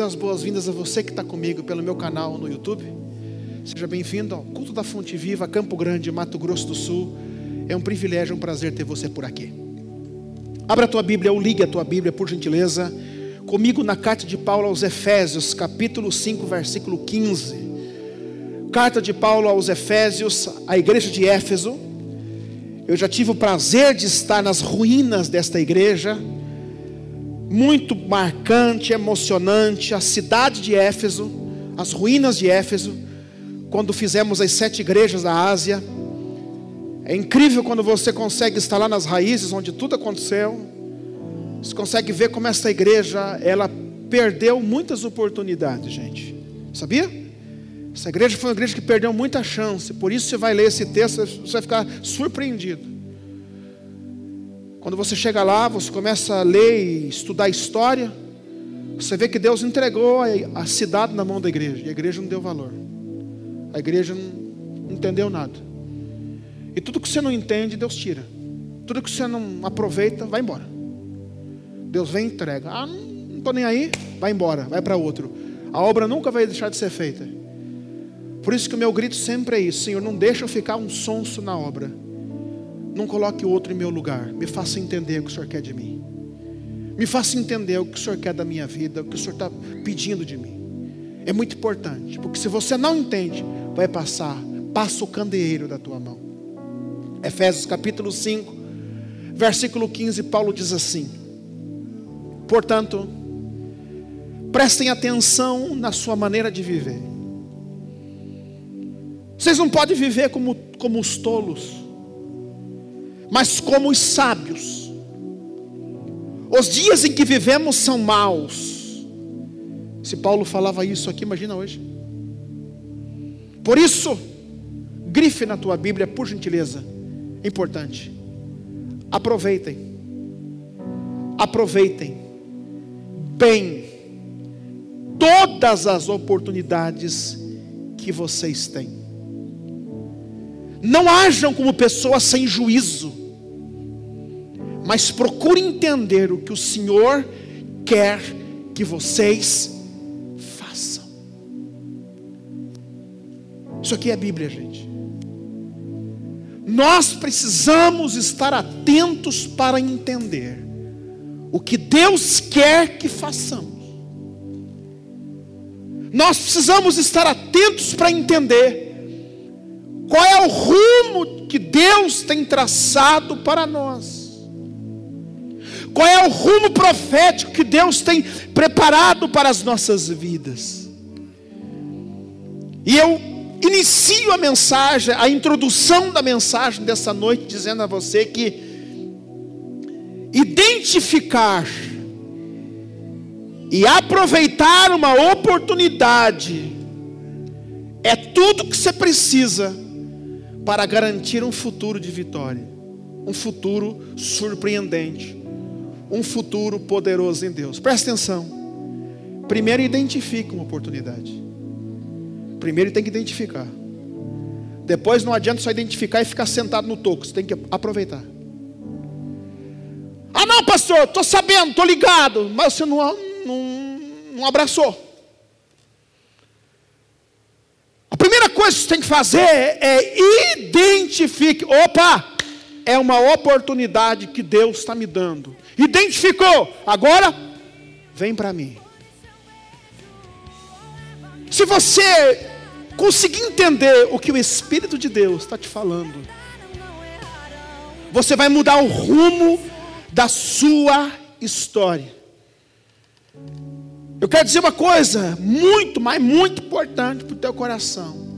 Dar as boas-vindas a você que está comigo pelo meu canal no YouTube. Seja bem-vindo ao Culto da Fonte Viva, Campo Grande, Mato Grosso do Sul. É um privilégio, um prazer ter você por aqui. Abra a tua Bíblia ou ligue a tua Bíblia, por gentileza, comigo na carta de Paulo aos Efésios, capítulo 5, versículo 15. Carta de Paulo aos Efésios, à igreja de Éfeso. Eu já tive o prazer de estar nas ruínas desta igreja muito marcante, emocionante, a cidade de Éfeso, as ruínas de Éfeso, quando fizemos as sete igrejas da Ásia. É incrível quando você consegue estar lá nas raízes onde tudo aconteceu. Você consegue ver como essa igreja, ela perdeu muitas oportunidades, gente. Sabia? Essa igreja foi uma igreja que perdeu muita chance. Por isso você vai ler esse texto, você vai ficar surpreendido. Quando você chega lá, você começa a ler e estudar história, você vê que Deus entregou a cidade na mão da igreja, e a igreja não deu valor. A igreja não entendeu nada. E tudo que você não entende, Deus tira. Tudo que você não aproveita, vai embora. Deus vem e entrega. Ah, não estou nem aí, vai embora, vai para outro. A obra nunca vai deixar de ser feita. Por isso que o meu grito sempre é isso: Senhor, não deixa eu ficar um sonso na obra. Não coloque outro em meu lugar. Me faça entender o que o Senhor quer de mim. Me faça entender o que o Senhor quer da minha vida, o que o Senhor está pedindo de mim. É muito importante, porque se você não entende, vai passar, passa o candeeiro da tua mão. Efésios capítulo 5, versículo 15, Paulo diz assim: Portanto, prestem atenção na sua maneira de viver. Vocês não podem viver como, como os tolos mas como os sábios. Os dias em que vivemos são maus. Se Paulo falava isso aqui, imagina hoje. Por isso, grife na tua Bíblia, por gentileza. Importante. Aproveitem. Aproveitem bem todas as oportunidades que vocês têm. Não hajam como pessoas sem juízo mas procure entender o que o Senhor quer que vocês façam. Isso aqui é a Bíblia, gente. Nós precisamos estar atentos para entender o que Deus quer que façamos. Nós precisamos estar atentos para entender qual é o rumo que Deus tem traçado para nós. Qual é o rumo profético que Deus tem preparado para as nossas vidas? E eu inicio a mensagem, a introdução da mensagem dessa noite, dizendo a você que identificar e aproveitar uma oportunidade é tudo que você precisa para garantir um futuro de vitória, um futuro surpreendente um futuro poderoso em Deus. Presta atenção. Primeiro identifica uma oportunidade. Primeiro tem que identificar. Depois não adianta só identificar e ficar sentado no toco. Você tem que aproveitar. Ah não, pastor, estou sabendo, estou ligado. Mas você não, não, não abraçou. A primeira coisa que você tem que fazer é identifique. Opa! É uma oportunidade que Deus está me dando identificou, agora vem para mim. Se você conseguir entender o que o Espírito de Deus está te falando, você vai mudar o rumo da sua história. Eu quero dizer uma coisa muito, mas muito importante para o teu coração.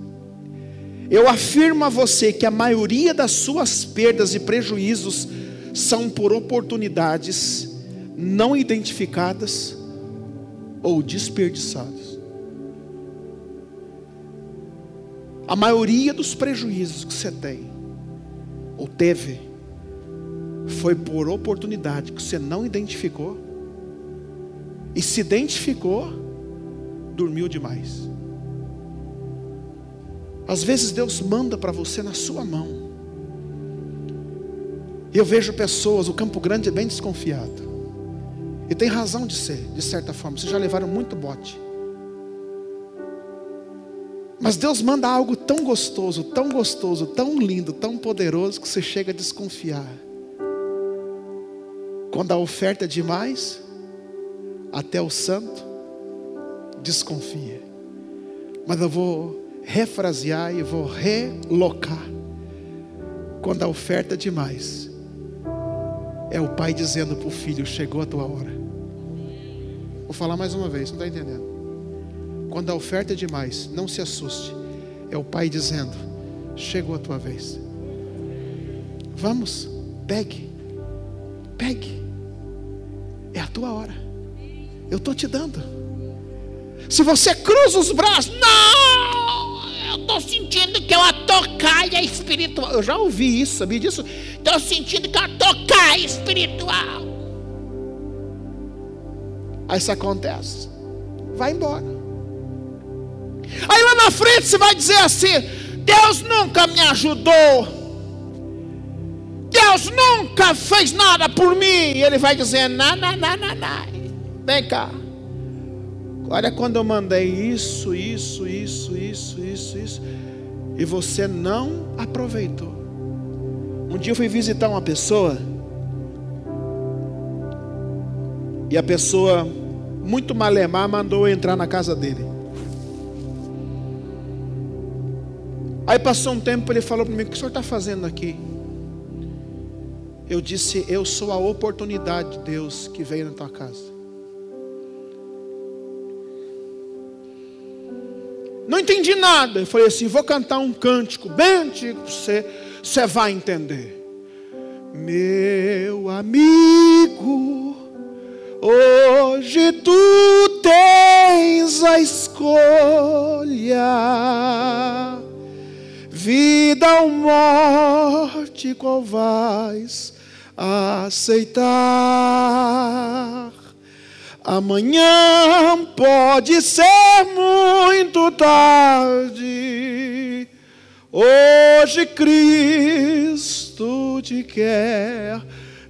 Eu afirmo a você que a maioria das suas perdas e prejuízos são por oportunidades não identificadas ou desperdiçadas. A maioria dos prejuízos que você tem ou teve foi por oportunidade que você não identificou e se identificou, dormiu demais. Às vezes Deus manda para você na sua mão eu vejo pessoas, o Campo Grande é bem desconfiado. E tem razão de ser, de certa forma. Vocês já levaram muito bote. Mas Deus manda algo tão gostoso, tão gostoso, tão lindo, tão poderoso que você chega a desconfiar. Quando a oferta é demais, até o santo desconfia. Mas eu vou refrasear e vou relocar. Quando a oferta é demais, é o pai dizendo para o filho: Chegou a tua hora. Vou falar mais uma vez, não está entendendo? Quando a oferta é demais, não se assuste. É o pai dizendo: Chegou a tua vez. Vamos, pegue, pegue. É a tua hora. Eu estou te dando. Se você cruza os braços, não, estou sentindo que é uma tocaia espiritual. Eu já ouvi isso, sabia disso? Estou sentindo que é uma tocaia espiritual. Aí isso acontece, vai embora. Aí lá na frente você vai dizer assim: Deus nunca me ajudou. Deus nunca fez nada por mim. E ele vai dizer: não, não, não, não. Vem cá. Olha quando eu mandei isso, isso, isso, isso, isso, isso. E você não aproveitou. Um dia eu fui visitar uma pessoa. E a pessoa, muito malemar, mandou eu entrar na casa dele. Aí passou um tempo, ele falou para mim: O que o senhor está fazendo aqui? Eu disse: Eu sou a oportunidade de Deus que veio na tua casa. Não entendi nada. Eu falei assim: Vou cantar um cântico bem antigo para você, você vai entender. Meu amigo, hoje tu tens a escolha vida ou morte, qual vais aceitar? Amanhã pode ser muito tarde. Hoje Cristo te quer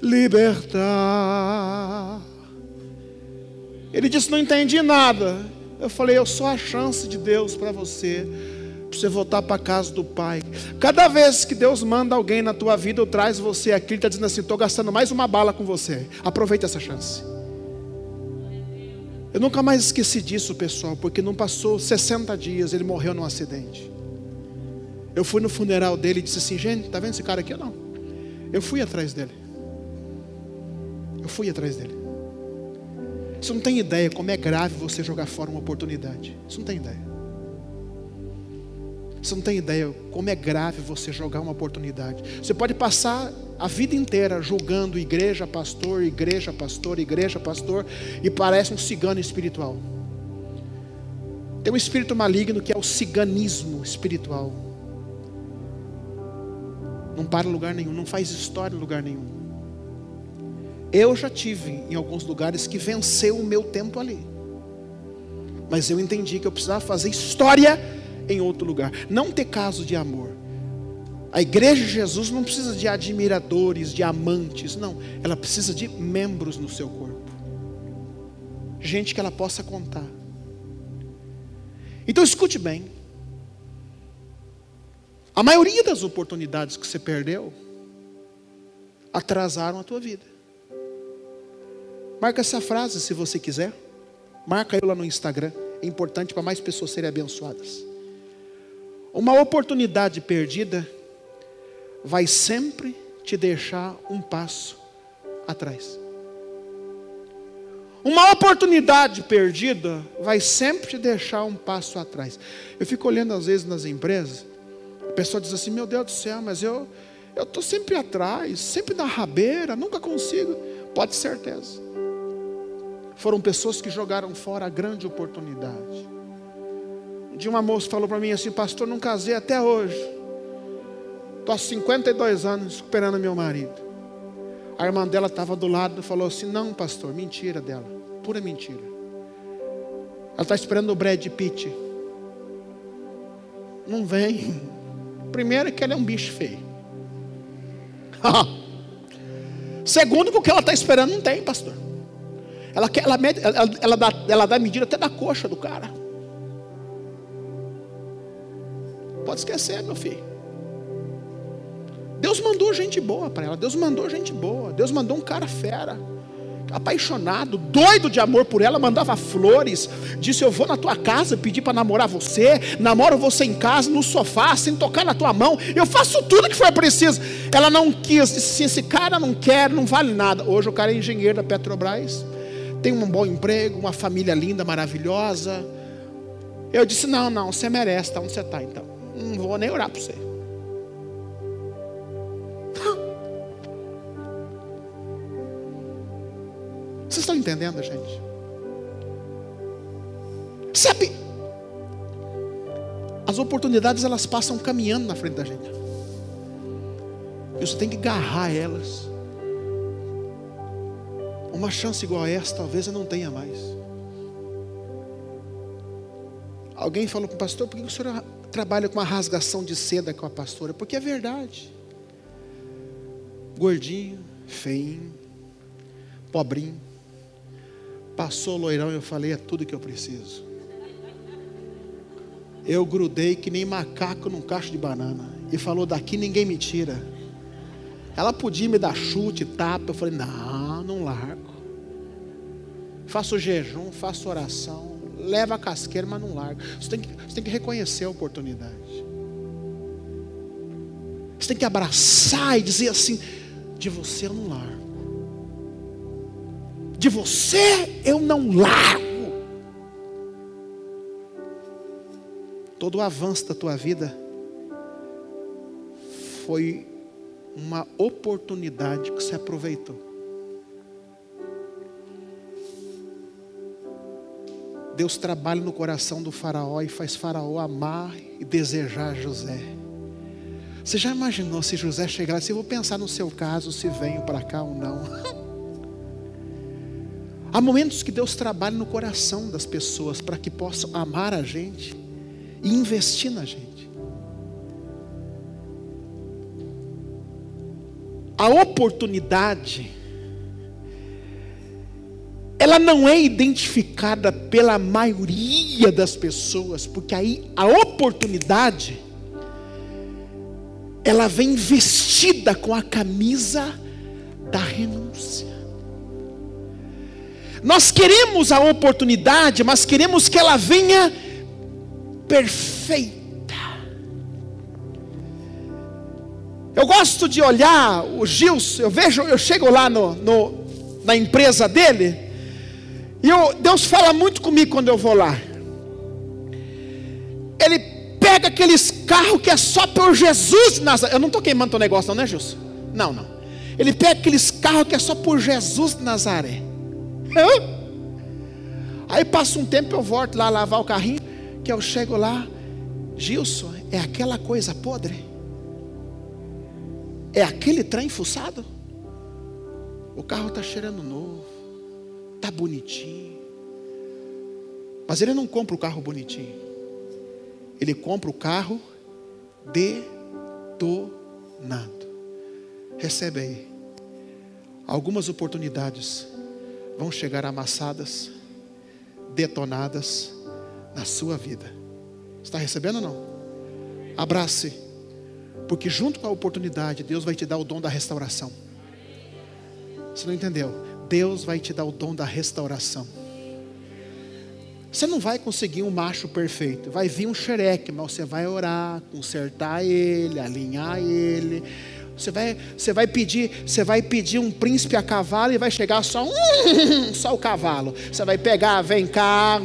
libertar. Ele disse: Não entendi nada. Eu falei: Eu sou a chance de Deus para você para você voltar para a casa do Pai. Cada vez que Deus manda alguém na tua vida ou traz você aqui, Ele está dizendo assim: estou gastando mais uma bala com você. Aproveita essa chance. Eu nunca mais esqueci disso, pessoal, porque não passou 60 dias, ele morreu num acidente. Eu fui no funeral dele e disse assim: gente, está vendo esse cara aqui não? Eu fui atrás dele. Eu fui atrás dele. Você não tem ideia como é grave você jogar fora uma oportunidade. Você não tem ideia. Você não tem ideia como é grave você jogar uma oportunidade. Você pode passar a vida inteira julgando igreja, pastor, igreja, pastor, igreja, pastor, e parece um cigano espiritual. Tem um espírito maligno que é o ciganismo espiritual. Não para em lugar nenhum, não faz história em lugar nenhum. Eu já tive em alguns lugares que venceu o meu tempo ali. Mas eu entendi que eu precisava fazer história em outro lugar. Não ter caso de amor. A igreja de Jesus não precisa de admiradores, de amantes, não. Ela precisa de membros no seu corpo. Gente que ela possa contar. Então escute bem. A maioria das oportunidades que você perdeu atrasaram a tua vida. Marca essa frase se você quiser. Marca eu lá no Instagram. É importante para mais pessoas serem abençoadas. Uma oportunidade perdida vai sempre te deixar um passo atrás. Uma oportunidade perdida vai sempre te deixar um passo atrás. Eu fico olhando às vezes nas empresas, a pessoa diz assim: Meu Deus do céu, mas eu eu estou sempre atrás, sempre na rabeira, nunca consigo. Pode certeza. Foram pessoas que jogaram fora a grande oportunidade de uma moça falou para mim assim, pastor, não casei até hoje. Estou há 52 anos esperando meu marido. A irmã dela estava do lado e falou assim: Não, pastor, mentira dela, pura mentira. Ela está esperando o Brad Pitt. Não vem. Primeiro, que ela é um bicho feio. Segundo, porque ela está esperando, não tem, pastor. Ela, quer, ela, ela, ela, dá, ela dá medida até da coxa do cara. Pode esquecer, meu filho. Deus mandou gente boa para ela. Deus mandou gente boa. Deus mandou um cara fera apaixonado, doido de amor por ela, mandava flores, disse: Eu vou na tua casa pedir para namorar você, namoro você em casa, no sofá, sem tocar na tua mão, eu faço tudo que for preciso. Ela não quis, disse: Esse cara não quer, não vale nada. Hoje o cara é engenheiro da Petrobras, tem um bom emprego, uma família linda, maravilhosa. Eu disse: Não, não, você merece, tá onde você está então. Não vou nem orar para você. Vocês estão entendendo, gente? Sabe? As oportunidades elas passam caminhando na frente da gente. E você tem que agarrar elas. Uma chance igual a essa, talvez eu não tenha mais. Alguém falou para o pastor, por que o senhor trabalha com uma rasgação de seda com a pastora? Porque é verdade. Gordinho, feinho, pobrinho Passou loirão e eu falei: é tudo que eu preciso. Eu grudei que nem macaco num cacho de banana. E falou: daqui ninguém me tira. Ela podia me dar chute, tapa. Eu falei: não, não largo. Faço jejum, faço oração. Leva a casqueira, mas não largo. Você tem que, você tem que reconhecer a oportunidade. Você tem que abraçar e dizer assim: de você eu não largo de você eu não largo. Todo o avanço da tua vida foi uma oportunidade que você aproveitou. Deus trabalha no coração do Faraó e faz Faraó amar e desejar José. Você já imaginou se José chegar assim? Eu vou pensar no seu caso, se venho para cá ou não. Há momentos que Deus trabalha no coração das pessoas para que possam amar a gente e investir na gente. A oportunidade, ela não é identificada pela maioria das pessoas, porque aí a oportunidade, ela vem vestida com a camisa da renúncia. Nós queremos a oportunidade, mas queremos que ela venha perfeita. Eu gosto de olhar o Gilson, eu vejo, eu chego lá no, no na empresa dele, e eu, Deus fala muito comigo quando eu vou lá. Ele pega aqueles carros que é só por Jesus Nazaré. Eu não estou queimando teu negócio, não, né, Gilson? Não, não. Ele pega aqueles carros que é só por Jesus Nazaré. Aí passa um tempo, eu volto lá lavar o carrinho, que eu chego lá, Gilson, é aquela coisa podre? É aquele trem fuçado? O carro está cheirando novo, está bonitinho. Mas ele não compra o carro bonitinho. Ele compra o carro detonado. Recebe aí. Algumas oportunidades vão chegar amassadas, detonadas na sua vida. Está recebendo ou não? Abrace, porque junto com a oportunidade, Deus vai te dar o dom da restauração. Você não entendeu? Deus vai te dar o dom da restauração. Você não vai conseguir um macho perfeito. Vai vir um xereque, mas você vai orar, consertar ele, alinhar ele, você vai, você vai pedir, você vai pedir um príncipe a cavalo e vai chegar só um, só o cavalo. Você vai pegar, vem cá,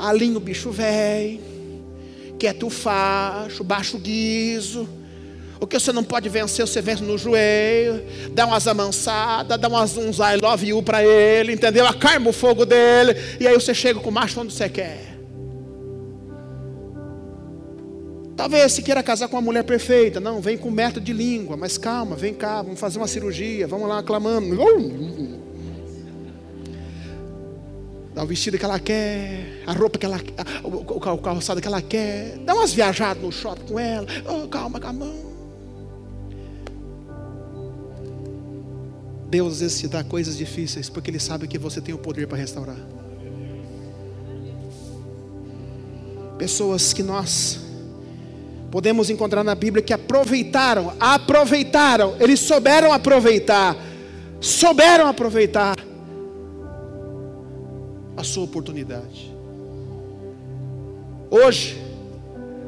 alinha o bicho velho, quieto o facho, baixa o guiso. O que você não pode vencer, você vence no joelho, dá umas amansadas, dá umas, uns I love you para ele, entendeu? Acarma o fogo dele, e aí você chega com o macho onde você quer. Talvez se queira casar com uma mulher perfeita. Não, vem com método de língua, mas calma, vem cá, vamos fazer uma cirurgia, vamos lá clamando. Dá o vestido que ela quer, a roupa que ela quer, o calçado que ela quer. Dá umas viajadas no shopping com ela. Oh, calma, calma. Deus às vezes te dá coisas difíceis porque Ele sabe que você tem o poder para restaurar. Pessoas que nós podemos encontrar na Bíblia que aproveitaram, aproveitaram, eles souberam aproveitar, souberam aproveitar a sua oportunidade. Hoje,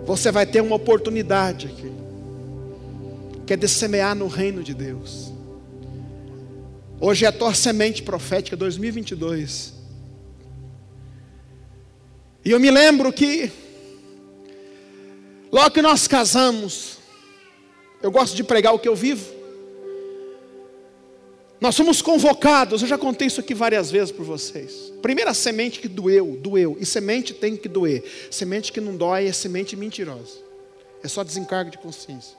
você vai ter uma oportunidade aqui, que é de semear no reino de Deus. Hoje é a tua semente profética 2022. E eu me lembro que, logo que nós casamos, eu gosto de pregar o que eu vivo. Nós somos convocados, eu já contei isso aqui várias vezes para vocês. Primeira semente que doeu, doeu. E semente tem que doer. Semente que não dói é semente mentirosa. É só desencargo de consciência.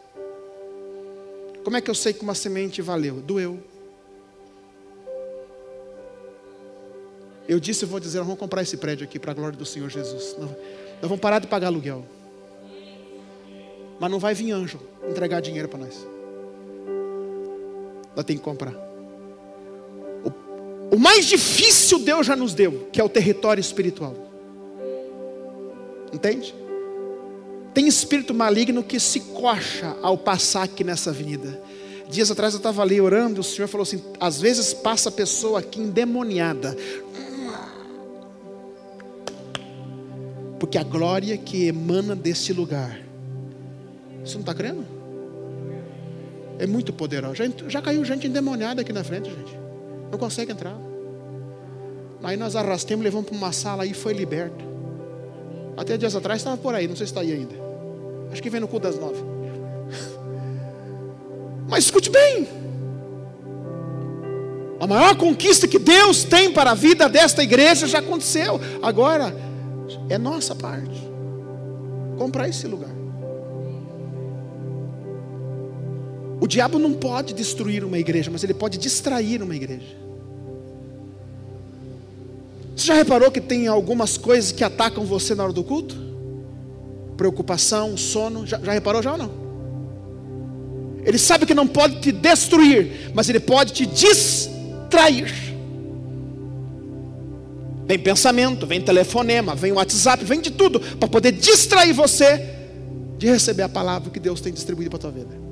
Como é que eu sei que uma semente valeu? Doeu. Eu disse, eu vou dizer, vamos comprar esse prédio aqui para a glória do Senhor Jesus. Nós vamos parar de pagar aluguel. Mas não vai vir anjo entregar dinheiro para nós. Nós temos que comprar. O mais difícil Deus já nos deu, que é o território espiritual. Entende? Tem espírito maligno que se coxa ao passar aqui nessa avenida. Dias atrás eu estava ali orando, o Senhor falou assim: às vezes passa pessoa aqui endemoniada. Porque a glória que emana desse lugar. Você não está crendo? É muito poderosa. Já, já caiu gente endemoniada aqui na frente, gente. Não consegue entrar. Aí nós arrastamos, levamos para uma sala e foi liberto. Até dias atrás estava por aí, não sei se está aí ainda. Acho que vem no cu das nove. Mas escute bem. A maior conquista que Deus tem para a vida desta igreja já aconteceu. Agora é nossa parte. Comprar esse lugar. O diabo não pode destruir uma igreja, mas ele pode distrair uma igreja. Você já reparou que tem algumas coisas que atacam você na hora do culto? Preocupação, sono. Já, já reparou já ou não? Ele sabe que não pode te destruir, mas ele pode te distrair. Vem pensamento, vem telefonema, vem WhatsApp, vem de tudo para poder distrair você de receber a palavra que Deus tem distribuído para a tua vida.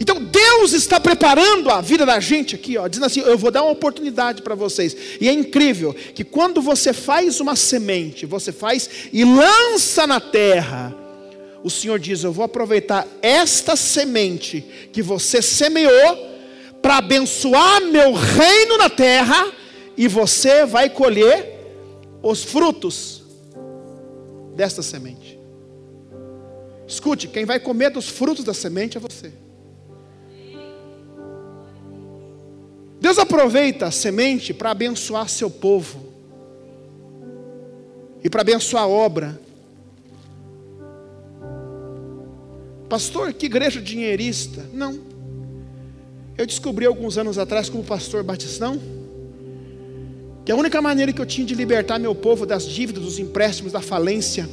Então Deus está preparando a vida da gente aqui, ó, dizendo assim: eu vou dar uma oportunidade para vocês. E é incrível que quando você faz uma semente, você faz e lança na terra, o Senhor diz: eu vou aproveitar esta semente que você semeou para abençoar meu reino na terra, e você vai colher os frutos desta semente. Escute, quem vai comer dos frutos da semente é você. Deus aproveita a semente para abençoar seu povo e para abençoar a obra. Pastor, que igreja dinheirista? Não. Eu descobri alguns anos atrás, como pastor batistão, que a única maneira que eu tinha de libertar meu povo das dívidas, dos empréstimos, da falência,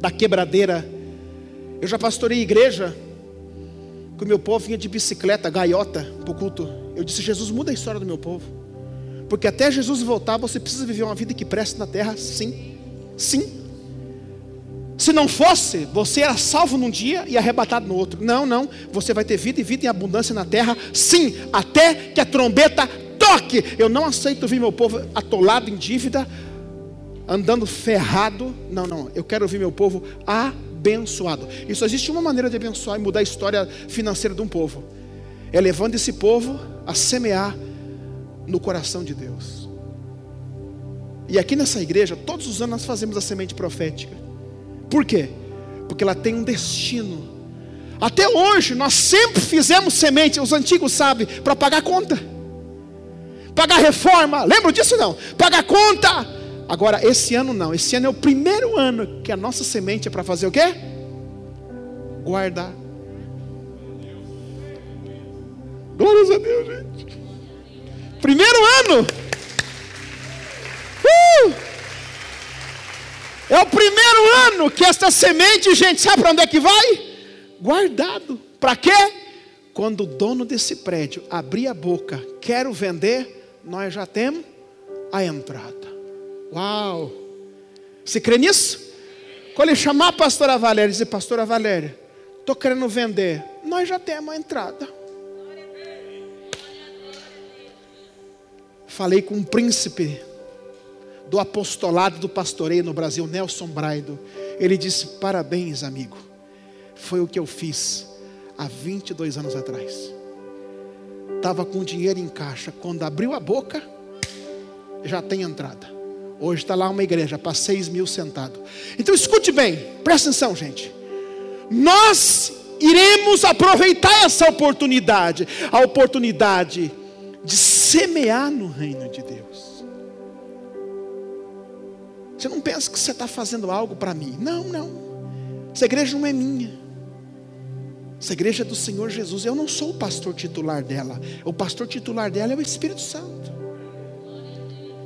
da quebradeira. Eu já pastorei igreja, que o meu povo vinha de bicicleta, gaiota, para o culto. Eu disse: Jesus, muda a história do meu povo. Porque até Jesus voltar, você precisa viver uma vida que preste na terra, sim. Sim. Se não fosse, você era salvo num dia e arrebatado no outro. Não, não. Você vai ter vida e vida em abundância na terra, sim. Até que a trombeta toque. Eu não aceito ver meu povo atolado em dívida, andando ferrado. Não, não. Eu quero ver meu povo abençoado. E só existe uma maneira de abençoar e mudar a história financeira de um povo é levando esse povo a semear no coração de Deus. E aqui nessa igreja, todos os anos nós fazemos a semente profética. Por quê? Porque ela tem um destino. Até hoje nós sempre fizemos semente, os antigos sabem, para pagar conta. Pagar reforma, lembra disso não? Pagar conta. Agora, esse ano não, esse ano é o primeiro ano que a nossa semente é para fazer o quê? Guardar Glórias a Deus, gente. Primeiro ano. Uh! É o primeiro ano que esta semente, gente, sabe para onde é que vai? Guardado. Para quê? quando o dono desse prédio abrir a boca, quero vender, nós já temos a entrada. Uau! Você crê nisso? Quando ele chamar a pastora Valéria e dizer, pastora Valéria, estou querendo vender, nós já temos a entrada. Falei com um príncipe do apostolado do pastoreio no Brasil, Nelson Braido. Ele disse: Parabéns, amigo. Foi o que eu fiz há 22 anos atrás. Estava com dinheiro em caixa. Quando abriu a boca, já tem entrada. Hoje está lá uma igreja para 6 mil sentado. Então escute bem, presta atenção, gente. Nós iremos aproveitar essa oportunidade, a oportunidade de semear no reino de Deus. Você não pensa que você está fazendo algo para mim. Não, não. Essa igreja não é minha. Essa igreja é do Senhor Jesus. Eu não sou o pastor titular dela. O pastor titular dela é o Espírito Santo.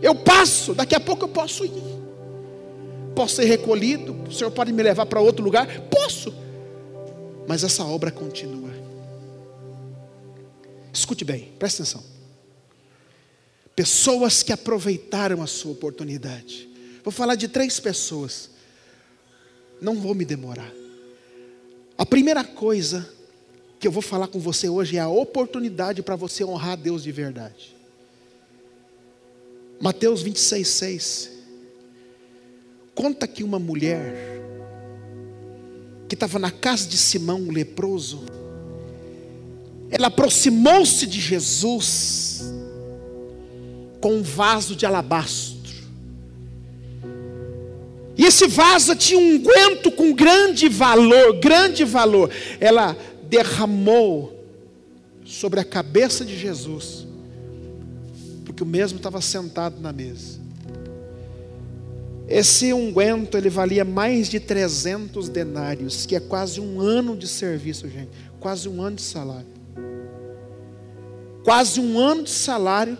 Eu passo, daqui a pouco eu posso ir. Posso ser recolhido. O Senhor pode me levar para outro lugar? Posso. Mas essa obra continua. Escute bem, presta atenção. Pessoas que aproveitaram a sua oportunidade. Vou falar de três pessoas. Não vou me demorar. A primeira coisa que eu vou falar com você hoje é a oportunidade para você honrar Deus de verdade. Mateus 26, 6. Conta que uma mulher que estava na casa de Simão, o leproso, ela aproximou-se de Jesus com um vaso de alabastro. E esse vaso tinha um unguento com grande valor, grande valor. Ela derramou sobre a cabeça de Jesus, porque o mesmo estava sentado na mesa. Esse unguento ele valia mais de 300 denários, que é quase um ano de serviço, gente, quase um ano de salário. Quase um ano de salário,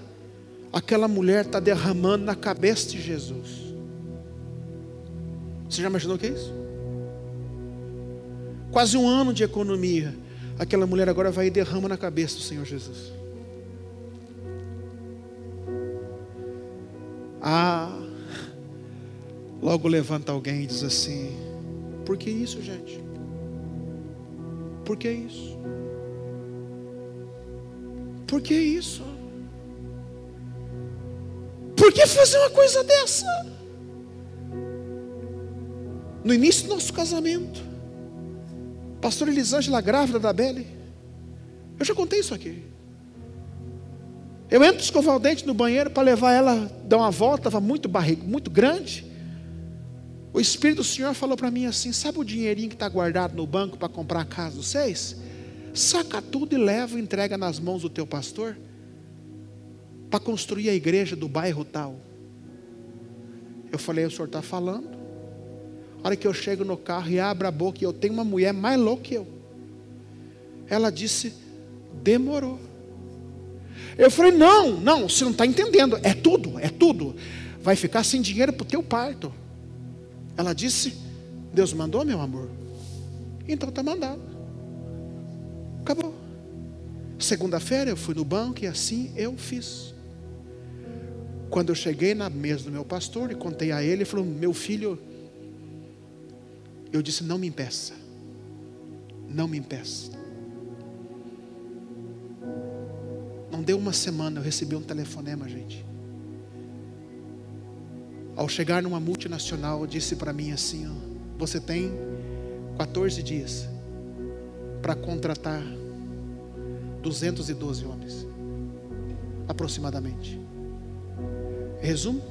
aquela mulher está derramando na cabeça de Jesus. Você já imaginou o que é isso? Quase um ano de economia. Aquela mulher agora vai e derrama na cabeça do Senhor Jesus. Ah, logo levanta alguém e diz assim: Por que isso, gente? Por que isso? Por que isso? Por que fazer uma coisa dessa? No início do nosso casamento, pastor Elisângela grávida da Belle, eu já contei isso aqui. Eu entro escovar o dente no banheiro para levar ela dar uma volta, estava muito barriga, muito grande. O Espírito do Senhor falou para mim assim: sabe o dinheirinho que está guardado no banco para comprar a casa dos seis? Saca tudo e leva entrega nas mãos do teu pastor para construir a igreja do bairro tal. Eu falei: o senhor está falando? A hora que eu chego no carro e abro a boca e eu tenho uma mulher mais louca que eu. Ela disse: demorou. Eu falei: não, não, você não está entendendo. É tudo, é tudo. Vai ficar sem dinheiro para o teu parto. Ela disse: Deus mandou, meu amor. Então está mandado. Acabou. Segunda-feira eu fui no banco e assim eu fiz. Quando eu cheguei na mesa do meu pastor e contei a ele, ele falou: Meu filho eu disse: Não me impeça. Não me impeça. Não deu uma semana, eu recebi um telefonema, gente. Ao chegar numa multinacional, disse para mim assim: ó, Você tem 14 dias para contratar 212 homens, aproximadamente. Resumo: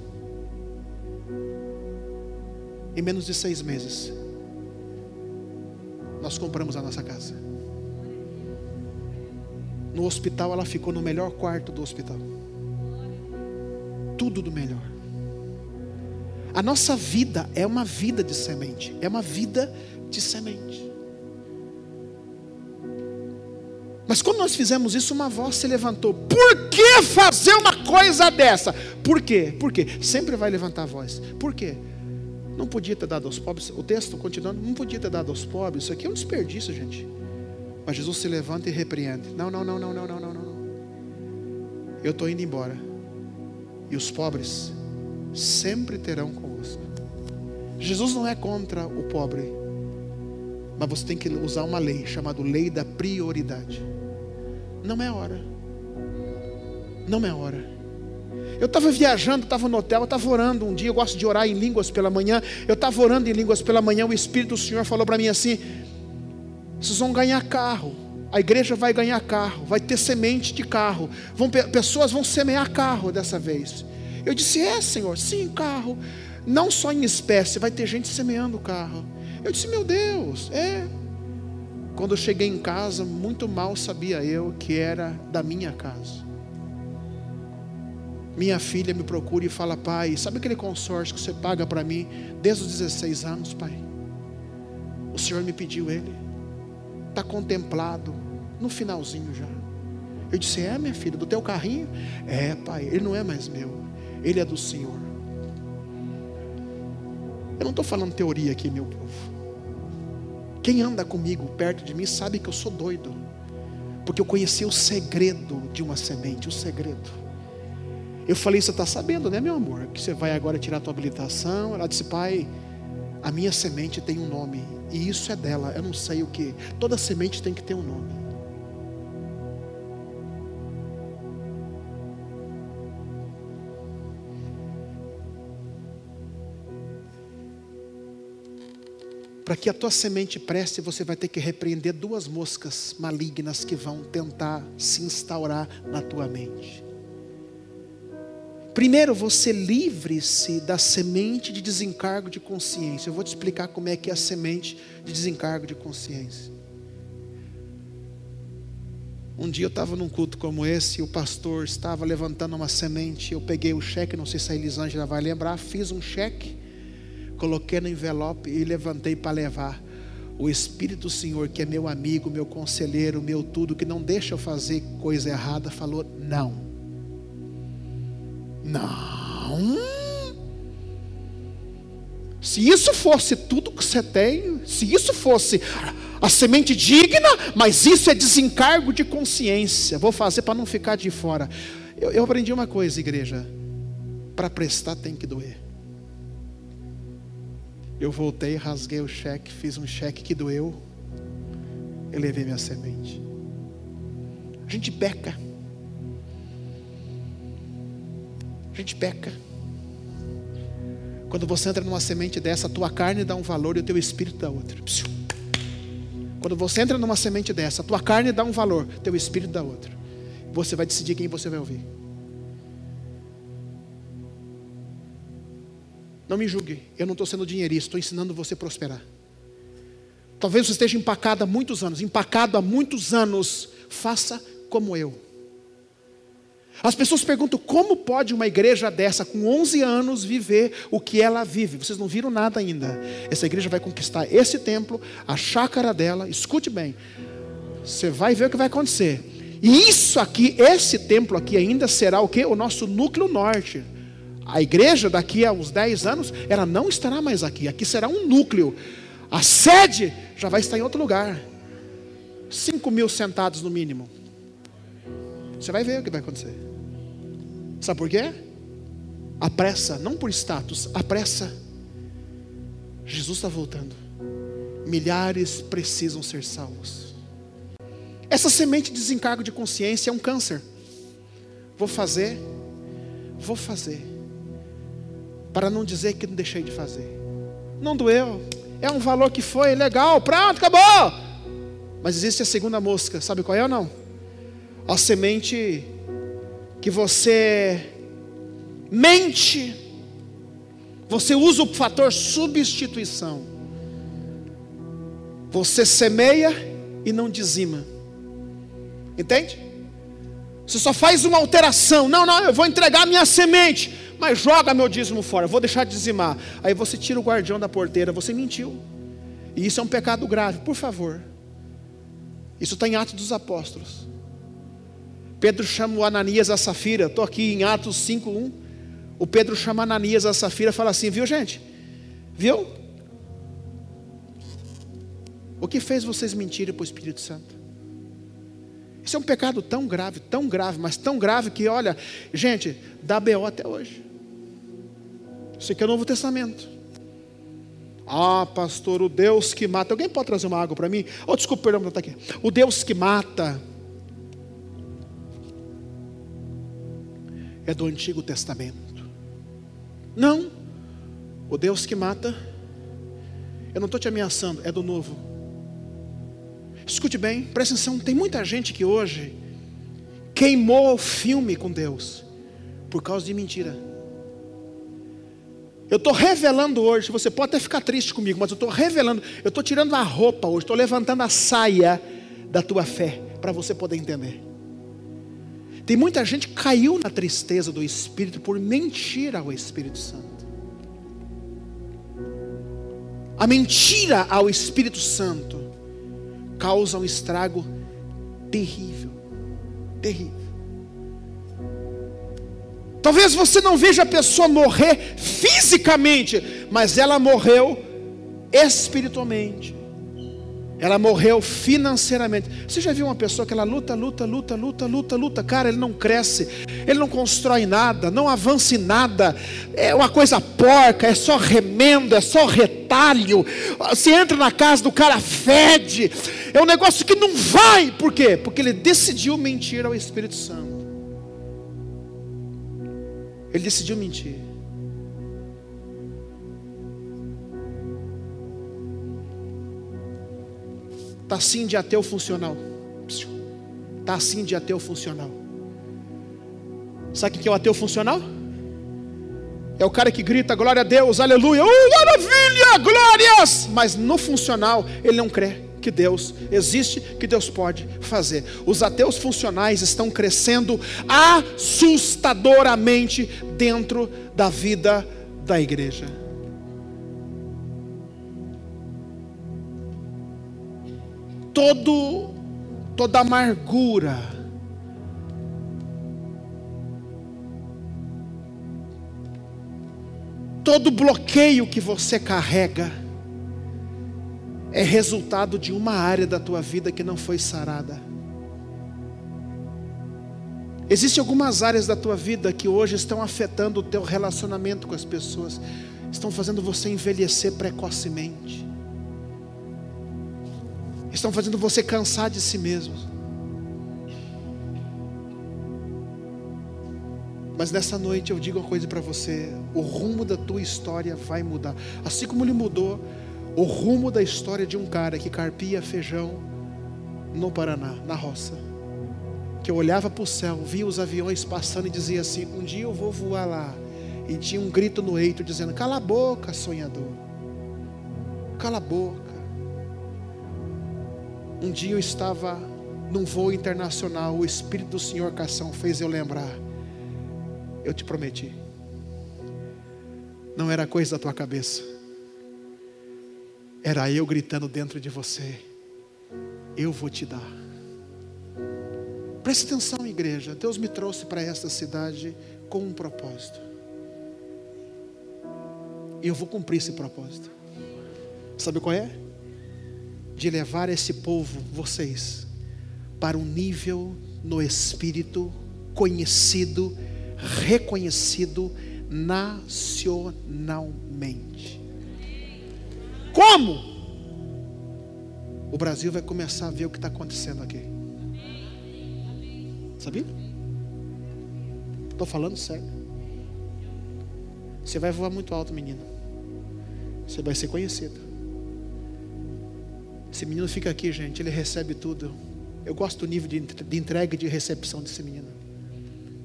em menos de seis meses, nós compramos a nossa casa. No hospital, ela ficou no melhor quarto do hospital. Tudo do melhor. A nossa vida é uma vida de semente, é uma vida de semente. Mas quando nós fizemos isso, uma voz se levantou. Por que fazer uma coisa dessa? Por quê? Por quê? Sempre vai levantar a voz. Por quê? Não podia ter dado aos pobres. O texto continuando, não podia ter dado aos pobres. Isso aqui é um desperdício, gente. Mas Jesus se levanta e repreende: Não, não, não, não, não, não, não, não. Eu estou indo embora. E os pobres sempre terão convosco. Jesus não é contra o pobre, mas você tem que usar uma lei chamada lei da prioridade. Não é hora. Não é hora. Eu estava viajando, estava no hotel, estava orando um dia. Eu gosto de orar em línguas pela manhã. Eu estava orando em línguas pela manhã. O Espírito do Senhor falou para mim assim: vocês vão ganhar carro. A igreja vai ganhar carro, vai ter semente de carro. Vão, pessoas vão semear carro dessa vez. Eu disse: É, Senhor, sim, carro. Não só em espécie, vai ter gente semeando carro. Eu disse: Meu Deus, é. Quando eu cheguei em casa, muito mal sabia eu que era da minha casa. Minha filha me procura e fala: Pai, sabe aquele consórcio que você paga para mim desde os 16 anos, pai? O Senhor me pediu ele está contemplado no finalzinho já. Eu disse: É, minha filha, do teu carrinho? É, pai, ele não é mais meu, ele é do Senhor. Eu não estou falando teoria aqui, meu povo. Quem anda comigo perto de mim sabe que eu sou doido, porque eu conheci o segredo de uma semente, o segredo. Eu falei: Você está sabendo, né, meu amor, que você vai agora tirar a tua habilitação? Ela disse: Pai, a minha semente tem um nome e isso é dela, eu não sei o que. Toda semente tem que ter um nome. Para que a tua semente preste, você vai ter que repreender duas moscas malignas que vão tentar se instaurar na tua mente. Primeiro, você livre-se da semente de desencargo de consciência. Eu vou te explicar como é que é a semente de desencargo de consciência. Um dia eu estava num culto como esse e o pastor estava levantando uma semente. Eu peguei o cheque, não sei se a Elisângela vai lembrar, fiz um cheque, coloquei no envelope e levantei para levar. O Espírito do Senhor, que é meu amigo, meu conselheiro, meu tudo, que não deixa eu fazer coisa errada, falou: não não. Se isso fosse tudo que você tem, se isso fosse a semente digna, mas isso é desencargo de consciência. Vou fazer para não ficar de fora. Eu, eu aprendi uma coisa, igreja: para prestar tem que doer. Eu voltei, rasguei o cheque, fiz um cheque que doeu, elevei minha semente. A gente peca. A gente peca. Quando você entra numa semente dessa, a tua carne dá um valor e o teu espírito dá outro. Quando você entra numa semente dessa, a tua carne dá um valor, teu espírito dá outro. Você vai decidir quem você vai ouvir. Não me julgue, eu não estou sendo dinheirista, estou ensinando você a prosperar. Talvez você esteja empacado há muitos anos, empacado há muitos anos. Faça como eu. As pessoas perguntam como pode uma igreja dessa, com 11 anos, viver o que ela vive. Vocês não viram nada ainda. Essa igreja vai conquistar esse templo, a chácara dela. Escute bem, você vai ver o que vai acontecer. E isso aqui, esse templo aqui ainda será o que? O nosso núcleo norte. A igreja daqui a uns 10 anos, ela não estará mais aqui. Aqui será um núcleo. A sede já vai estar em outro lugar. 5 mil sentados no mínimo. Você vai ver o que vai acontecer. Sabe por quê? A pressa, não por status, a pressa. Jesus está voltando. Milhares precisam ser salvos. Essa semente de desencargo de consciência é um câncer. Vou fazer, vou fazer. Para não dizer que não deixei de fazer. Não doeu. É um valor que foi legal, pronto, acabou. Mas existe a segunda mosca, sabe qual é ou não? A semente que você mente, você usa o fator substituição. Você semeia e não dizima. Entende? Você só faz uma alteração. Não, não, eu vou entregar minha semente, mas joga meu dízimo fora, vou deixar de dizimar. Aí você tira o guardião da porteira, você mentiu. E isso é um pecado grave, por favor. Isso está em Atos dos Apóstolos. Pedro chama Ananias a Safira, estou aqui em Atos 5:1. O Pedro chama Ananias a Safira e fala assim: viu gente? Viu? O que fez vocês mentirem para o Espírito Santo? Isso é um pecado tão grave, tão grave, mas tão grave que, olha, gente, dá BO até hoje. Isso aqui é o Novo Testamento. Ah, pastor, o Deus que mata. Alguém pode trazer uma água para mim? Oh, desculpa, perdão, está aqui. O Deus que mata é do Antigo Testamento. Não. O Deus que mata, eu não estou te ameaçando, é do Novo. Escute bem, presta atenção. Tem muita gente que hoje queimou o filme com Deus por causa de mentira. Eu estou revelando hoje, você pode até ficar triste comigo, mas eu estou revelando, eu estou tirando a roupa hoje, estou levantando a saia da tua fé, para você poder entender. Tem muita gente que caiu na tristeza do Espírito por mentir ao Espírito Santo. A mentira ao Espírito Santo causa um estrago terrível, terrível. Talvez você não veja a pessoa morrer fisicamente, mas ela morreu espiritualmente. Ela morreu financeiramente. Você já viu uma pessoa que ela luta, luta, luta, luta, luta, luta, cara, ele não cresce, ele não constrói nada, não avança em nada, é uma coisa porca, é só remendo, é só retalho. Você entra na casa do cara, fede, é um negócio que não vai, por quê? Porque ele decidiu mentir ao Espírito Santo. Ele decidiu mentir. Está assim de ateu funcional. Está assim de ateu funcional. Sabe o que é o ateu funcional? É o cara que grita glória a Deus, aleluia, oh, maravilha, glórias! Mas no funcional ele não crê que Deus existe, que Deus pode fazer. Os ateus funcionais estão crescendo assustadoramente dentro da vida da igreja. Todo toda amargura, todo bloqueio que você carrega, é resultado de uma área da tua vida que não foi sarada. Existem algumas áreas da tua vida que hoje estão afetando o teu relacionamento com as pessoas, estão fazendo você envelhecer precocemente, estão fazendo você cansar de si mesmo. Mas nessa noite eu digo uma coisa para você: o rumo da tua história vai mudar, assim como ele mudou o rumo da história de um cara que carpia feijão no Paraná, na roça. Que eu olhava para o céu, via os aviões passando e dizia assim: Um dia eu vou voar lá. E tinha um grito no eito dizendo: Cala a boca, sonhador. Cala a boca. Um dia eu estava num voo internacional, o Espírito do Senhor Cação fez eu lembrar. Eu te prometi. Não era coisa da tua cabeça era eu gritando dentro de você: Eu vou te dar. Preste atenção, igreja. Deus me trouxe para esta cidade com um propósito. E eu vou cumprir esse propósito. Sabe qual é? De levar esse povo, vocês, para um nível no espírito conhecido, reconhecido nacionalmente. Como? O Brasil vai começar a ver o que está acontecendo aqui. Sabia? Estou falando sério. Você vai voar muito alto, menino. Você vai ser conhecido. Esse menino fica aqui, gente. Ele recebe tudo. Eu gosto do nível de entrega e de recepção desse menino.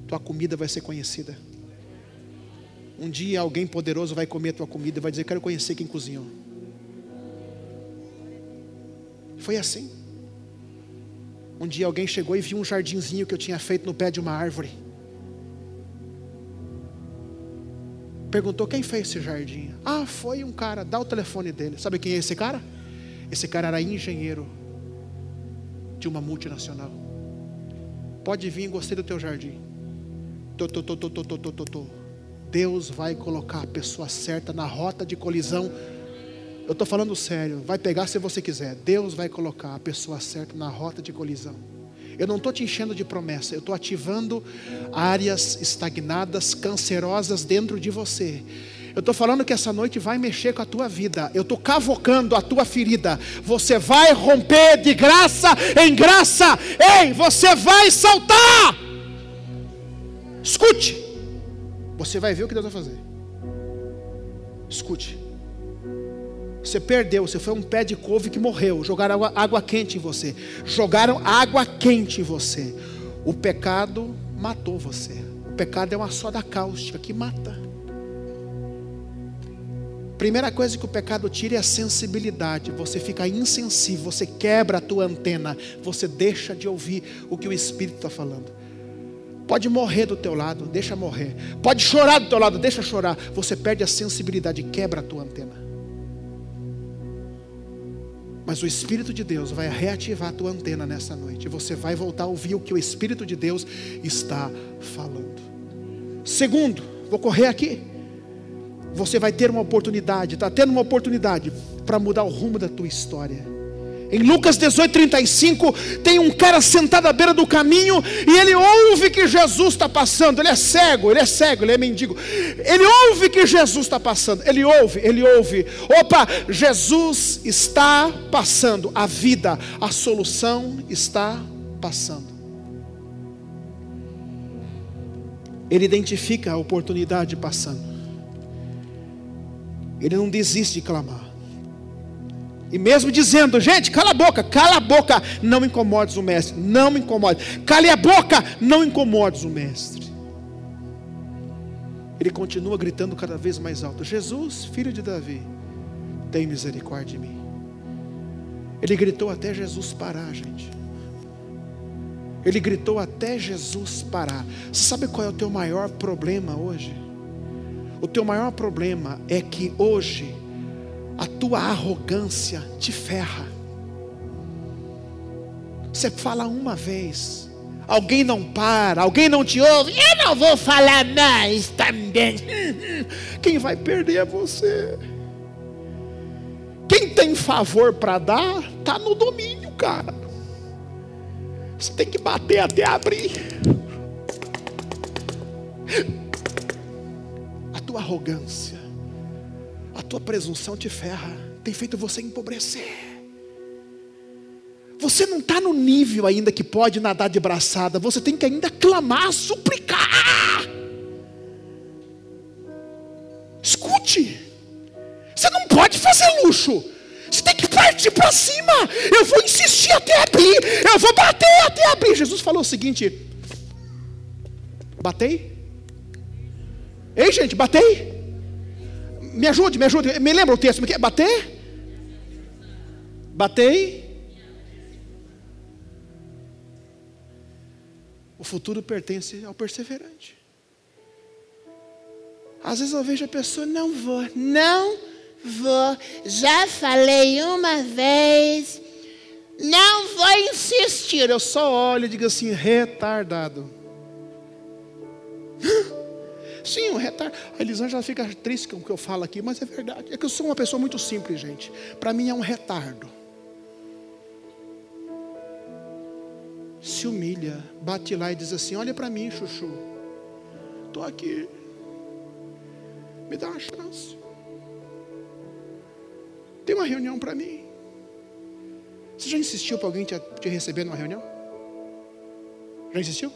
Tua comida vai ser conhecida. Um dia alguém poderoso vai comer tua comida e vai dizer: Quero conhecer quem cozinhou. Foi assim. Um dia alguém chegou e viu um jardinzinho que eu tinha feito no pé de uma árvore. Perguntou quem fez esse jardim. Ah, foi um cara, dá o telefone dele. Sabe quem é esse cara? Esse cara era engenheiro de uma multinacional. Pode vir, gostei do teu jardim. Tô, tô, tô, tô, tô, tô, tô, tô. Deus vai colocar a pessoa certa na rota de colisão eu estou falando sério, vai pegar se você quiser. Deus vai colocar a pessoa certa na rota de colisão. Eu não estou te enchendo de promessa, eu estou ativando áreas estagnadas, cancerosas dentro de você. Eu estou falando que essa noite vai mexer com a tua vida. Eu estou cavocando a tua ferida. Você vai romper de graça em graça. Ei, você vai saltar. Escute. Você vai ver o que Deus vai fazer. Escute. Você perdeu, você foi um pé de couve que morreu. Jogaram água, água quente em você. Jogaram água quente em você. O pecado matou você. O pecado é uma soda cáustica que mata. Primeira coisa que o pecado tira é a sensibilidade. Você fica insensível, você quebra a tua antena, você deixa de ouvir o que o Espírito está falando. Pode morrer do teu lado, deixa morrer. Pode chorar do teu lado, deixa chorar. Você perde a sensibilidade, quebra a tua antena. Mas o Espírito de Deus vai reativar a tua antena nessa noite. Você vai voltar a ouvir o que o Espírito de Deus está falando. Segundo, vou correr aqui. Você vai ter uma oportunidade, está tendo uma oportunidade para mudar o rumo da tua história. Em Lucas 18, 35, tem um cara sentado à beira do caminho e ele ouve que Jesus está passando. Ele é cego, ele é cego, ele é mendigo. Ele ouve que Jesus está passando. Ele ouve, ele ouve. Opa, Jesus está passando. A vida, a solução está passando. Ele identifica a oportunidade passando. Ele não desiste de clamar. E mesmo dizendo, gente, cala a boca, cala a boca, não incomodes o mestre, não me incomode. Cale a boca, não incomodes o mestre. Ele continua gritando cada vez mais alto: Jesus, filho de Davi, tem misericórdia de mim. Ele gritou até Jesus parar, gente. Ele gritou até Jesus parar. Sabe qual é o teu maior problema hoje? O teu maior problema é que hoje a tua arrogância te ferra. Você fala uma vez, alguém não para, alguém não te ouve, eu não vou falar mais também. Quem vai perder é você. Quem tem favor para dar, está no domínio, cara. Você tem que bater até abrir. Tua arrogância a tua presunção te ferra, tem feito você empobrecer. Você não está no nível ainda que pode nadar de braçada, você tem que ainda clamar, suplicar. Escute, você não pode fazer luxo, você tem que partir para cima. Eu vou insistir até abrir, eu vou bater até abrir. Jesus falou o seguinte: batei? Ei, gente, batei? Me ajude, me ajude. Me lembra o texto? Bater? Batei. O futuro pertence ao perseverante. Às vezes eu vejo a pessoa, não vou, não vou. Já falei uma vez, não vou insistir. Eu só olho e digo assim, retardado. Sim, um retardo. A Elisângela fica triste com o que eu falo aqui, mas é verdade. É que eu sou uma pessoa muito simples, gente. Para mim é um retardo. Se humilha, bate lá e diz assim: Olha para mim, Chuchu. Estou aqui. Me dá uma chance. Tem uma reunião para mim. Você já insistiu para alguém te, te receber numa reunião? Já insistiu?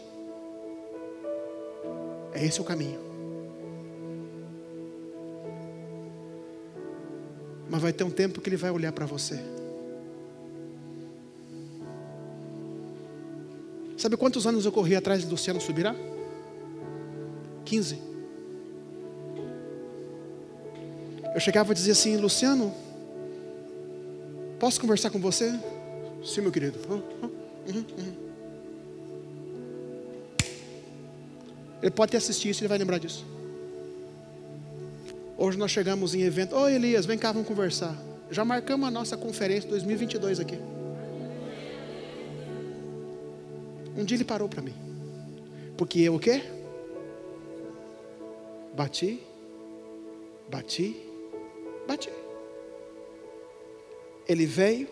É esse o caminho. Mas vai ter um tempo que ele vai olhar para você. Sabe quantos anos eu corri atrás do Luciano Subirá? 15. Eu chegava e dizia assim, Luciano, posso conversar com você? Sim, meu querido. Uhum, uhum. Ele pode ter assistido isso, ele vai lembrar disso. Hoje nós chegamos em evento. Ô Elias, vem cá, vamos conversar. Já marcamos a nossa conferência 2022 aqui. Um dia ele parou para mim. Porque eu o quê? Bati, bati, bati. Ele veio,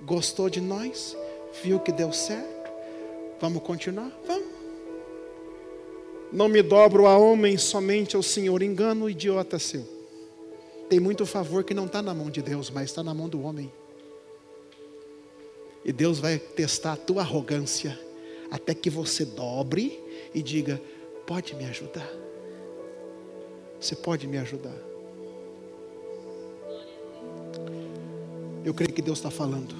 gostou de nós, viu que deu certo, Vamos continuar? Vamos. Não me dobro a homem, somente ao Senhor. Engano idiota seu. Tem muito favor que não está na mão de Deus, mas está na mão do homem. E Deus vai testar a tua arrogância, até que você dobre e diga: Pode me ajudar? Você pode me ajudar? Eu creio que Deus está falando.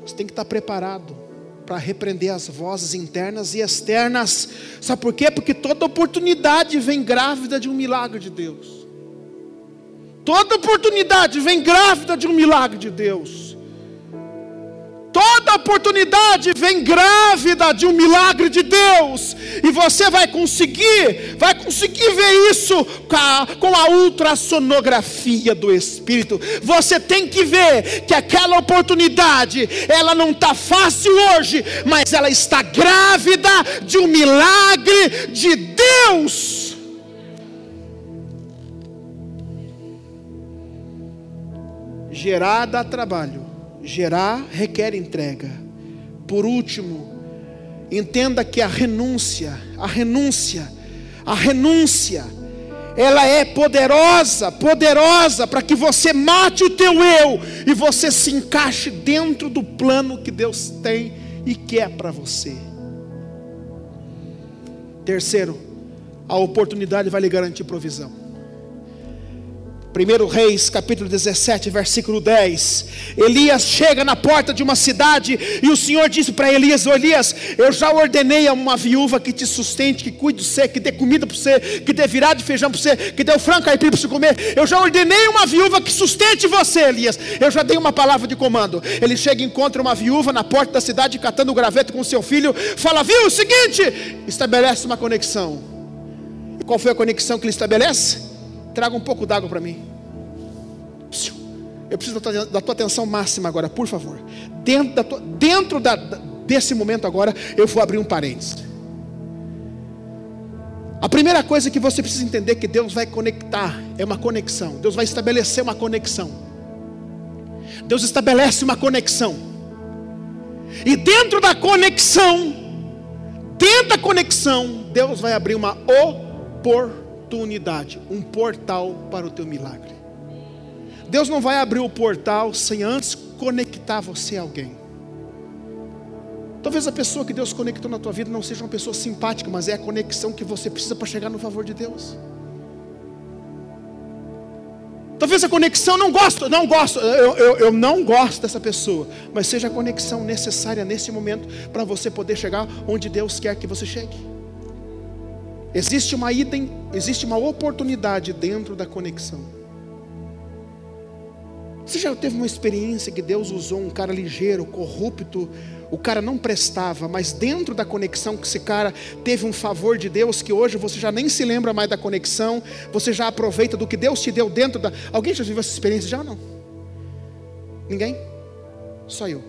Você tem que estar preparado para repreender as vozes internas e externas. Sabe por quê? Porque toda oportunidade vem grávida de um milagre de Deus. Toda oportunidade vem grávida de um milagre de Deus. Toda oportunidade vem grávida de um milagre de Deus, e você vai conseguir, vai conseguir ver isso com a, com a ultrassonografia do Espírito. Você tem que ver que aquela oportunidade, ela não está fácil hoje, mas ela está grávida de um milagre de Deus. Gerada a trabalho Gerar requer entrega. Por último, entenda que a renúncia, a renúncia, a renúncia, ela é poderosa, poderosa para que você mate o teu eu e você se encaixe dentro do plano que Deus tem e quer para você. Terceiro, a oportunidade vai lhe garantir provisão. 1 Reis, capítulo 17, versículo 10. Elias chega na porta de uma cidade e o Senhor disse para Elias: Elias, eu já ordenei a uma viúva que te sustente, que cuide de você, que dê comida para você, que dê virado de feijão para você, que dê o frango caipira para você comer. Eu já ordenei uma viúva que sustente você, Elias. Eu já dei uma palavra de comando. Ele chega e encontra uma viúva na porta da cidade, catando o graveto com seu filho. Fala, viu? O seguinte, estabelece uma conexão. E qual foi a conexão que ele estabelece? Traga um pouco d'água para mim. Eu preciso da tua, atenção máxima agora, por favor. Dentro, da tua, dentro da, desse momento agora, eu vou abrir um parênteses. A primeira coisa que você precisa entender é que Deus vai conectar é uma conexão. Deus vai estabelecer uma conexão. Deus estabelece uma conexão. E dentro da conexão, dentro da conexão, Deus vai abrir uma oportunidade oportunidade, um portal para o teu milagre. Deus não vai abrir o portal sem antes conectar você a alguém. Talvez a pessoa que Deus conectou na tua vida não seja uma pessoa simpática, mas é a conexão que você precisa para chegar no favor de Deus. Talvez a conexão não gosto, não gosto, eu, eu, eu não gosto dessa pessoa, mas seja a conexão necessária nesse momento para você poder chegar onde Deus quer que você chegue. Existe uma item, existe uma oportunidade dentro da conexão. Você já teve uma experiência que Deus usou um cara ligeiro, corrupto, o cara não prestava, mas dentro da conexão que esse cara teve um favor de Deus que hoje você já nem se lembra mais da conexão, você já aproveita do que Deus te deu dentro da. Alguém já viveu essa experiência já ou não? Ninguém? Só eu.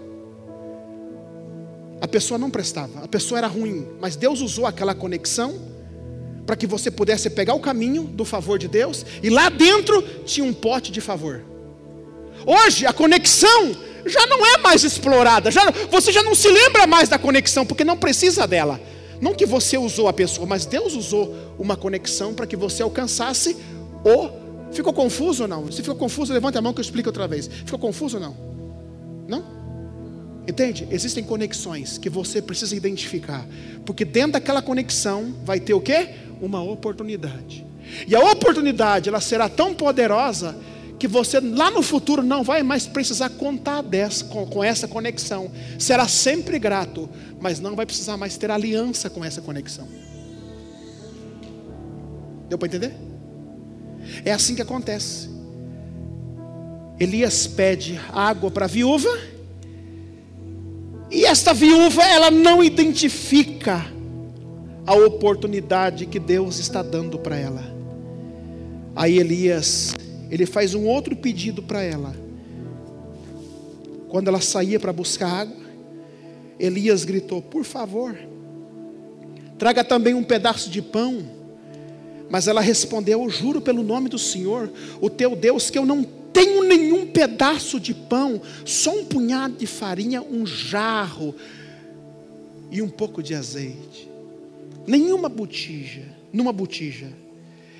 A pessoa não prestava, a pessoa era ruim, mas Deus usou aquela conexão para que você pudesse pegar o caminho do favor de Deus, e lá dentro tinha um pote de favor. Hoje a conexão já não é mais explorada, já, você já não se lembra mais da conexão, porque não precisa dela. Não que você usou a pessoa, mas Deus usou uma conexão para que você alcançasse o. Ficou confuso ou não? Se ficou confuso, levante a mão que eu explico outra vez. Ficou confuso ou não? Não? Entende? Existem conexões que você precisa identificar. Porque dentro daquela conexão vai ter o quê? Uma oportunidade. E a oportunidade ela será tão poderosa que você lá no futuro não vai mais precisar contar dessa, com, com essa conexão. Será sempre grato, mas não vai precisar mais ter aliança com essa conexão. Deu para entender? É assim que acontece. Elias pede água para a viúva, e esta viúva ela não identifica a oportunidade que Deus está dando para ela. Aí Elias, ele faz um outro pedido para ela. Quando ela saía para buscar água, Elias gritou: Por favor, traga também um pedaço de pão. Mas ela respondeu: Eu juro pelo nome do Senhor, o teu Deus, que eu não tenho nenhum pedaço de pão, só um punhado de farinha, um jarro e um pouco de azeite. Nenhuma botija, numa botija.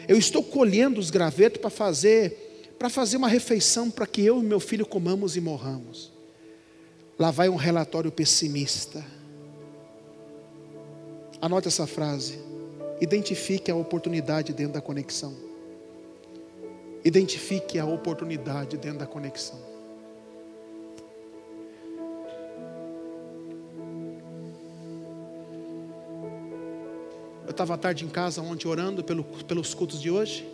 Eu estou colhendo os gravetos para fazer, para fazer uma refeição para que eu e meu filho comamos e morramos. Lá vai um relatório pessimista. Anote essa frase. Identifique a oportunidade dentro da conexão. Identifique a oportunidade dentro da conexão. Eu estava à tarde em casa ontem orando pelo, pelos cultos de hoje.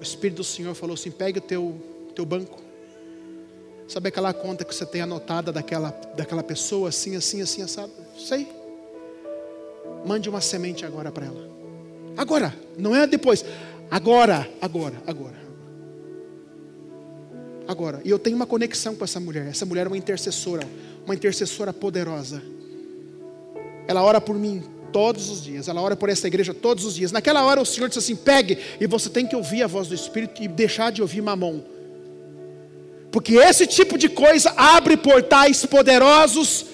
O Espírito do Senhor falou assim: pegue o teu, teu banco. Sabe aquela conta que você tem anotada daquela, daquela pessoa, assim, assim, assim, sabe? Sei. Mande uma semente agora para ela. Agora, não é depois. Agora, agora, agora. Agora. E eu tenho uma conexão com essa mulher. Essa mulher é uma intercessora, uma intercessora poderosa. Ela ora por mim todos os dias. Ela ora por essa igreja todos os dias. Naquela hora o Senhor disse assim: pegue, e você tem que ouvir a voz do Espírito e deixar de ouvir mamão. Porque esse tipo de coisa abre portais poderosos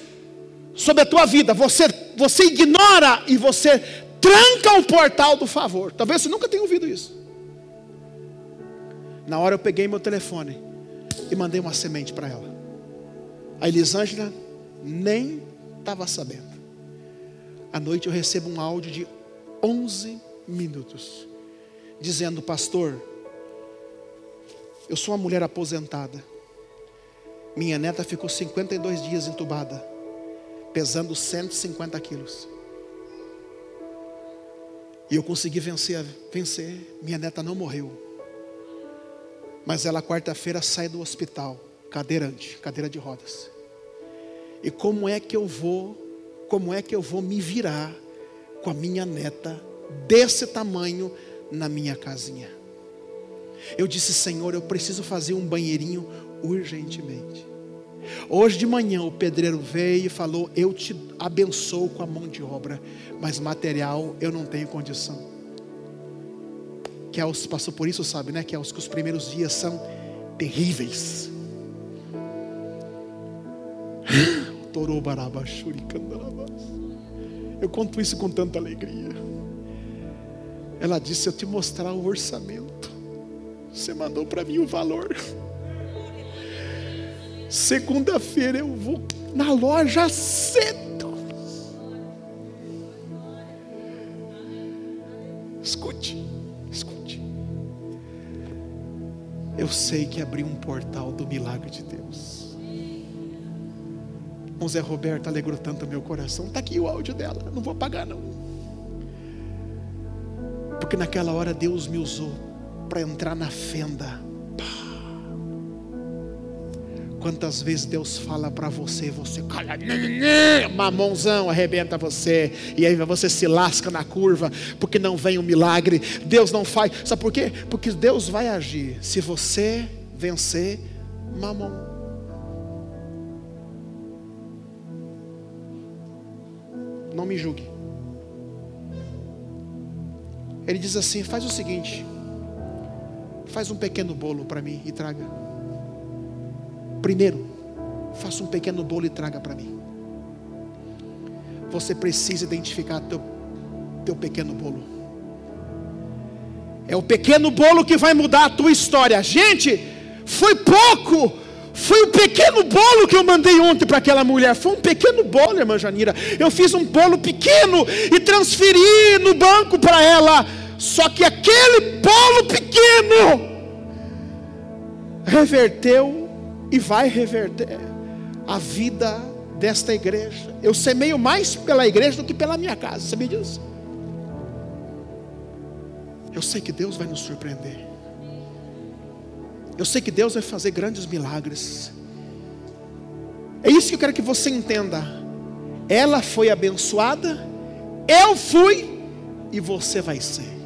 sobre a tua vida. Você, você ignora e você tranca o portal do favor. Talvez você nunca tenha ouvido isso. Na hora eu peguei meu telefone e mandei uma semente para ela. A Elisângela nem estava sabendo. À noite eu recebo um áudio de 11 minutos, dizendo: Pastor, eu sou uma mulher aposentada. Minha neta ficou 52 dias entubada, pesando 150 quilos. E eu consegui vencer, vencer. Minha neta não morreu. Mas ela quarta-feira sai do hospital, cadeirante, cadeira de rodas. E como é que eu vou como é que eu vou me virar com a minha neta desse tamanho na minha casinha? Eu disse, Senhor, eu preciso fazer um banheirinho urgentemente. Hoje de manhã o pedreiro veio e falou: Eu te abençoo com a mão de obra, mas material eu não tenho condição. Que os passou por isso, sabe, né? É os que os primeiros dias são terríveis. Eu conto isso com tanta alegria. Ela disse: Eu te mostrar o orçamento. Você mandou para mim o valor. Segunda-feira eu vou na loja cedo. Escute, escute. Eu sei que abri um portal do milagre de Deus o Zé Roberto alegrou tanto meu coração. Está aqui o áudio dela, não vou apagar não. Porque naquela hora Deus me usou para entrar na fenda. Quantas vezes Deus fala para você, você cala, mamãozão arrebenta você, e aí você se lasca na curva, porque não vem o um milagre, Deus não faz, sabe por quê? Porque Deus vai agir se você vencer mamão. Me julgue. Ele diz assim: faz o seguinte, faz um pequeno bolo para mim e traga. Primeiro, faça um pequeno bolo e traga para mim. Você precisa identificar teu, teu pequeno bolo. É o pequeno bolo que vai mudar a tua história. Gente, foi pouco foi um pequeno bolo que eu mandei ontem para aquela mulher. Foi um pequeno bolo, irmã Janira. Eu fiz um bolo pequeno e transferi no banco para ela. Só que aquele bolo pequeno reverteu e vai reverter a vida desta igreja. Eu semeio mais pela igreja do que pela minha casa. Você me diz? Eu sei que Deus vai nos surpreender. Eu sei que Deus vai fazer grandes milagres. É isso que eu quero que você entenda. Ela foi abençoada, eu fui e você vai ser.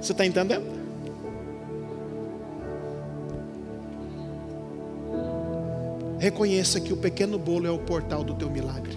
Você está entendendo? Reconheça que o pequeno bolo é o portal do teu milagre.